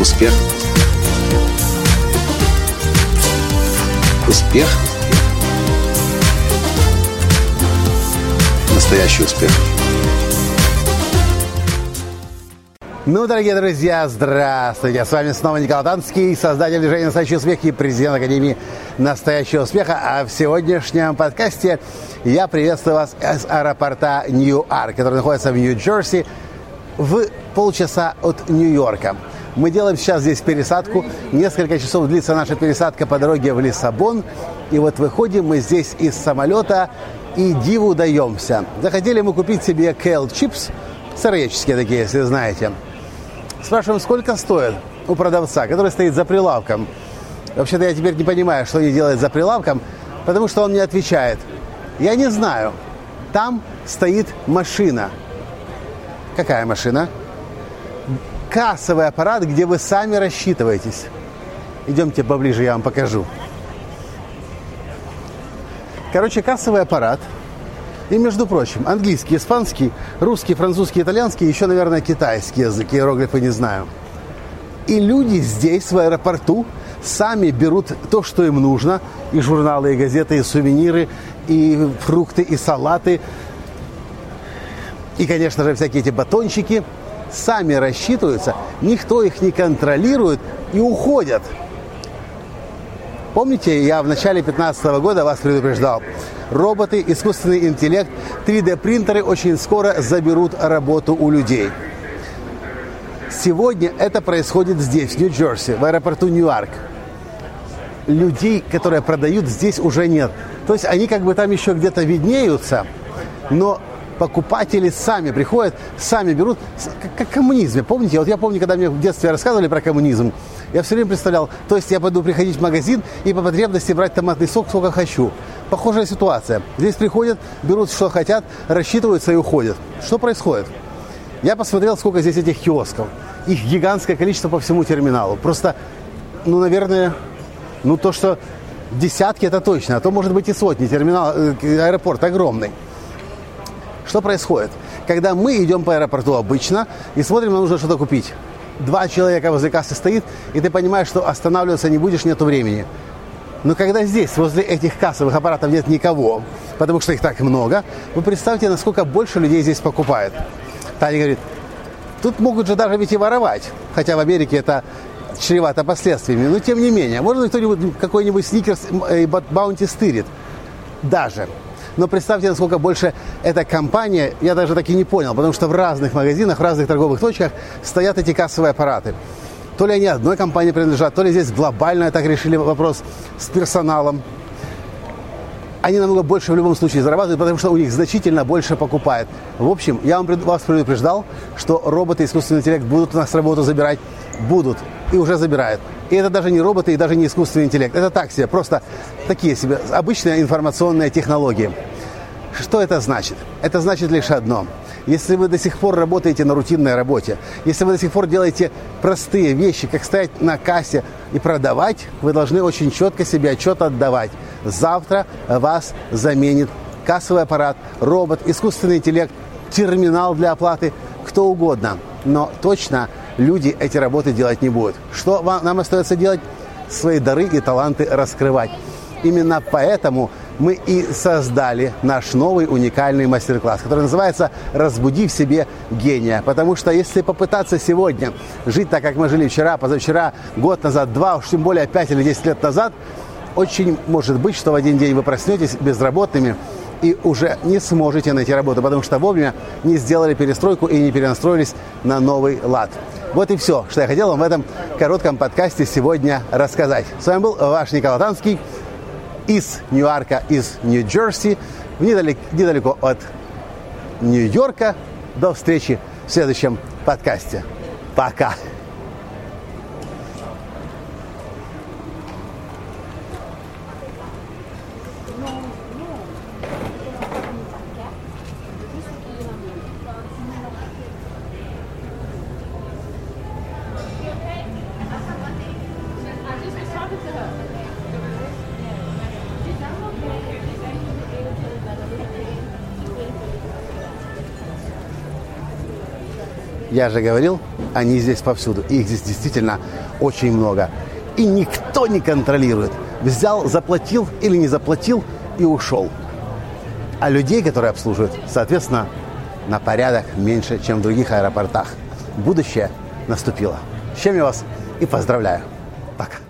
Успех. Успех. Настоящий успех. Ну, дорогие друзья, здравствуйте! С вами снова Николай Танский, создатель движения «Настоящий успех» и президент Академии «Настоящего успеха». А в сегодняшнем подкасте я приветствую вас из аэропорта Нью-Арк, который находится в Нью-Джерси, в полчаса от Нью-Йорка. Мы делаем сейчас здесь пересадку. Несколько часов длится наша пересадка по дороге в Лиссабон. И вот выходим мы здесь из самолета и диву даемся. Захотели мы купить себе кейл чипс, сыроедческие такие, если знаете. Спрашиваем, сколько стоит у продавца, который стоит за прилавком. Вообще-то я теперь не понимаю, что они делают за прилавком, потому что он не отвечает. Я не знаю. Там стоит машина. Какая машина? Кассовый аппарат, где вы сами рассчитываетесь. Идемте поближе, я вам покажу. Короче, кассовый аппарат. И, между прочим, английский, испанский, русский, французский, итальянский, еще, наверное, китайский язык, иероглифы не знаю. И люди здесь, в аэропорту, сами берут то, что им нужно, и журналы, и газеты, и сувениры, и фрукты, и салаты, и, конечно же, всякие эти батончики, сами рассчитываются, никто их не контролирует и уходят. Помните, я в начале 2015 года вас предупреждал, роботы, искусственный интеллект, 3D-принтеры очень скоро заберут работу у людей. Сегодня это происходит здесь, в Нью-Джерси, в аэропорту Ньюарк. Людей, которые продают, здесь уже нет. То есть они как бы там еще где-то виднеются, но покупатели сами приходят, сами берут, как, коммунизме. Помните, вот я помню, когда мне в детстве рассказывали про коммунизм, я все время представлял, то есть я пойду приходить в магазин и по потребности брать томатный сок, сколько хочу. Похожая ситуация. Здесь приходят, берут, что хотят, рассчитываются и уходят. Что происходит? Я посмотрел, сколько здесь этих киосков. Их гигантское количество по всему терминалу. Просто, ну, наверное, ну, то, что десятки, это точно, а то, может быть, и сотни. Терминал, э, аэропорт огромный. Что происходит? Когда мы идем по аэропорту обычно и смотрим, нам нужно что-то купить. Два человека возле кассы стоит, и ты понимаешь, что останавливаться не будешь, нету времени. Но когда здесь, возле этих кассовых аппаратов нет никого, потому что их так много, вы представьте, насколько больше людей здесь покупает. Таня говорит, тут могут же даже ведь и воровать. Хотя в Америке это чревато последствиями. Но тем не менее, может быть кто-нибудь какой-нибудь сникерс и баунти стырит. Даже. Но представьте, насколько больше эта компания, я даже так и не понял, потому что в разных магазинах, в разных торговых точках стоят эти кассовые аппараты. То ли они одной компании принадлежат, то ли здесь глобально так решили вопрос с персоналом. Они намного больше в любом случае зарабатывают, потому что у них значительно больше покупает. В общем, я вам, вас предупреждал, что роботы искусственный интеллект будут у нас работу забирать. Будут. И уже забирают. И это даже не роботы и даже не искусственный интеллект. Это так себе, просто такие себе обычные информационные технологии. Что это значит? Это значит лишь одно. Если вы до сих пор работаете на рутинной работе, если вы до сих пор делаете простые вещи, как стоять на кассе и продавать, вы должны очень четко себе отчет отдавать. Завтра вас заменит кассовый аппарат, робот, искусственный интеллект, терминал для оплаты, кто угодно. Но точно люди эти работы делать не будут. Что вам, нам остается делать? Свои дары и таланты раскрывать. Именно поэтому мы и создали наш новый уникальный мастер-класс, который называется «Разбуди в себе гения». Потому что если попытаться сегодня жить так, как мы жили вчера, позавчера, год назад, два, уж тем более пять или десять лет назад, очень может быть, что в один день вы проснетесь безработными и уже не сможете найти работу, потому что вовремя не сделали перестройку и не перенастроились на новый лад. Вот и все, что я хотел вам в этом коротком подкасте сегодня рассказать. С вами был ваш Николай Танский из Ньюарка, из Нью-Джерси, недалеко, недалеко от Нью-Йорка. До встречи в следующем подкасте. Пока! Я же говорил, Они здесь повсюду. Их здесь действительно очень много. И никто не контролирует. Взял, заплатил или не заплатил и ушел. А людей, которые обслуживают, соответственно, на порядок меньше, чем в других аэропортах. Будущее наступило. С чем я вас и поздравляю. Пока.